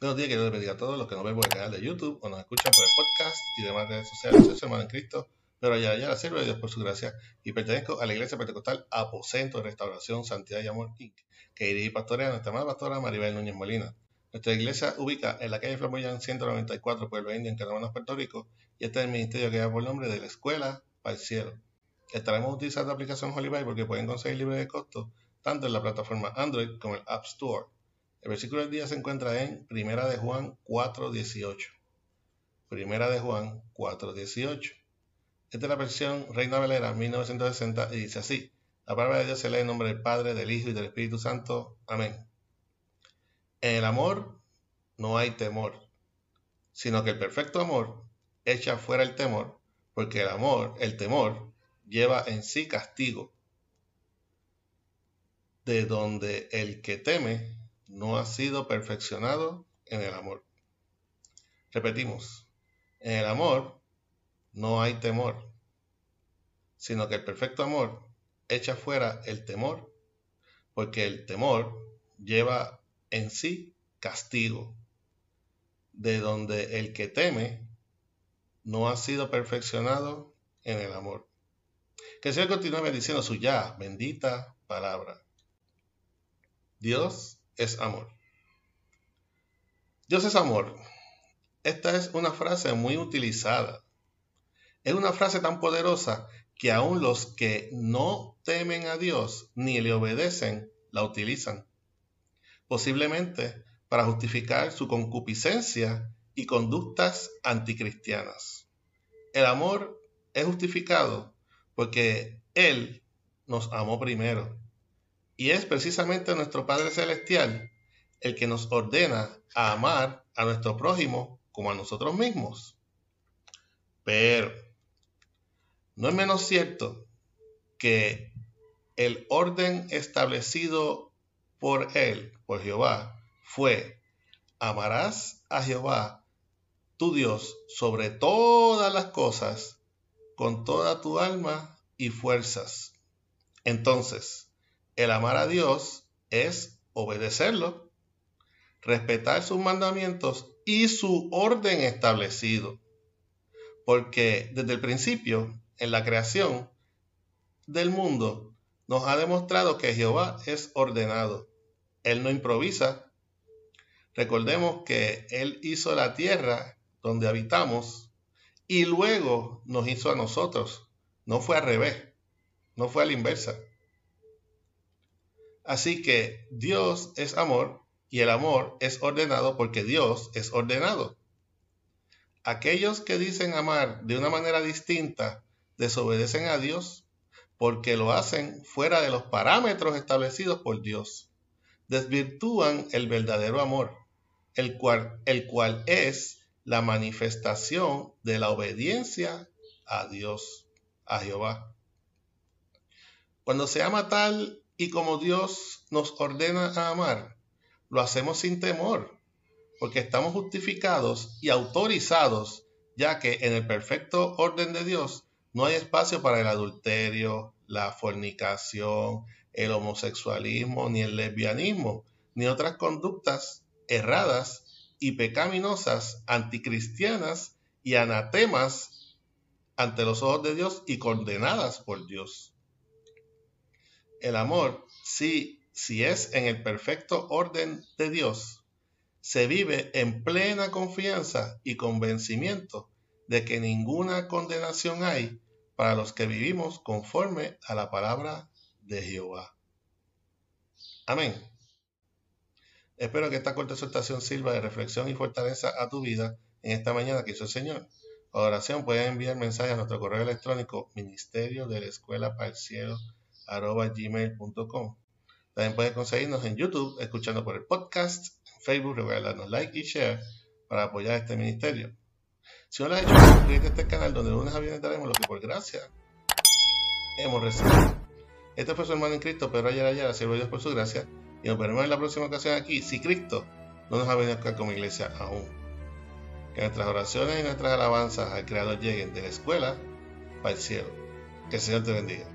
Buenos días, quiero bendiga a todos los que nos ven por el canal de YouTube o nos escuchan por el podcast y demás redes sociales. Soy su hermano en Cristo, pero ya la sirve de Dios por su gracia y pertenezco a la Iglesia Pentecostal Aposento de Restauración, Santidad y Amor Inc., que dirige y pastorea nuestra amada pastora Maribel Núñez Molina. Nuestra iglesia ubica en la calle Flamboyán 194, Pueblo Indio, en Canadá, Puerto Rico, y este es el ministerio que lleva por nombre de la Escuela para el Cielo. Estaremos utilizando la aplicación Holy porque pueden conseguir libre de costo tanto en la plataforma Android como el App Store. El versículo del día se encuentra en Primera de Juan 4.18. Primera de Juan 4.18. Esta es la versión Reina Valera 1960 y dice así. La palabra de Dios se lee en nombre del Padre, del Hijo y del Espíritu Santo. Amén. En el amor no hay temor, sino que el perfecto amor echa fuera el temor, porque el amor, el temor, lleva en sí castigo, de donde el que teme no ha sido perfeccionado en el amor. Repetimos, en el amor no hay temor, sino que el perfecto amor echa fuera el temor, porque el temor lleva en sí castigo, de donde el que teme no ha sido perfeccionado en el amor. Que el Señor continúe bendiciendo su ya bendita palabra. Dios es amor. Dios es amor. Esta es una frase muy utilizada. Es una frase tan poderosa que aún los que no temen a Dios ni le obedecen la utilizan. Posiblemente para justificar su concupiscencia y conductas anticristianas. El amor es justificado porque Él nos amó primero y es precisamente nuestro Padre Celestial el que nos ordena a amar a nuestro prójimo como a nosotros mismos. Pero no es menos cierto que el orden establecido por él, por Jehová, fue amarás a Jehová, tu Dios, sobre todas las cosas, con toda tu alma y fuerzas. Entonces, el amar a Dios es obedecerlo, respetar sus mandamientos y su orden establecido. Porque desde el principio, en la creación del mundo, nos ha demostrado que Jehová es ordenado. Él no improvisa. Recordemos que Él hizo la tierra donde habitamos y luego nos hizo a nosotros. No fue al revés, no fue a la inversa. Así que Dios es amor y el amor es ordenado porque Dios es ordenado. Aquellos que dicen amar de una manera distinta desobedecen a Dios porque lo hacen fuera de los parámetros establecidos por Dios. Desvirtúan el verdadero amor, el cual, el cual es la manifestación de la obediencia a Dios, a Jehová. Cuando se ama tal y como Dios nos ordena a amar, lo hacemos sin temor, porque estamos justificados y autorizados, ya que en el perfecto orden de Dios no hay espacio para el adulterio, la fornicación, el homosexualismo, ni el lesbianismo, ni otras conductas erradas y pecaminosas, anticristianas y anatemas ante los ojos de Dios y condenadas por Dios. El amor, si, si es en el perfecto orden de Dios, se vive en plena confianza y convencimiento de que ninguna condenación hay para los que vivimos conforme a la palabra de Jehová. Amén. Espero que esta corta exhortación sirva de reflexión y fortaleza a tu vida en esta mañana que hizo el Señor. oración puedes enviar mensaje a nuestro correo electrónico ministerio de la escuela para el cielo arroba gmail.com. También puedes conseguirnos en YouTube, escuchando por el podcast, en Facebook, regalarnos like y share para apoyar este ministerio. Si no lo has hecho, suscríbete a este canal donde lunes a viernes daremos lo que por gracia hemos recibido. Este fue su hermano en Cristo, pero ayer ayer, sirvo Dios por su gracia, y nos veremos en la próxima ocasión aquí, si Cristo no nos ha venido acá como iglesia aún. Que nuestras oraciones y nuestras alabanzas al Creador lleguen de la escuela para el cielo. Que el Señor te bendiga.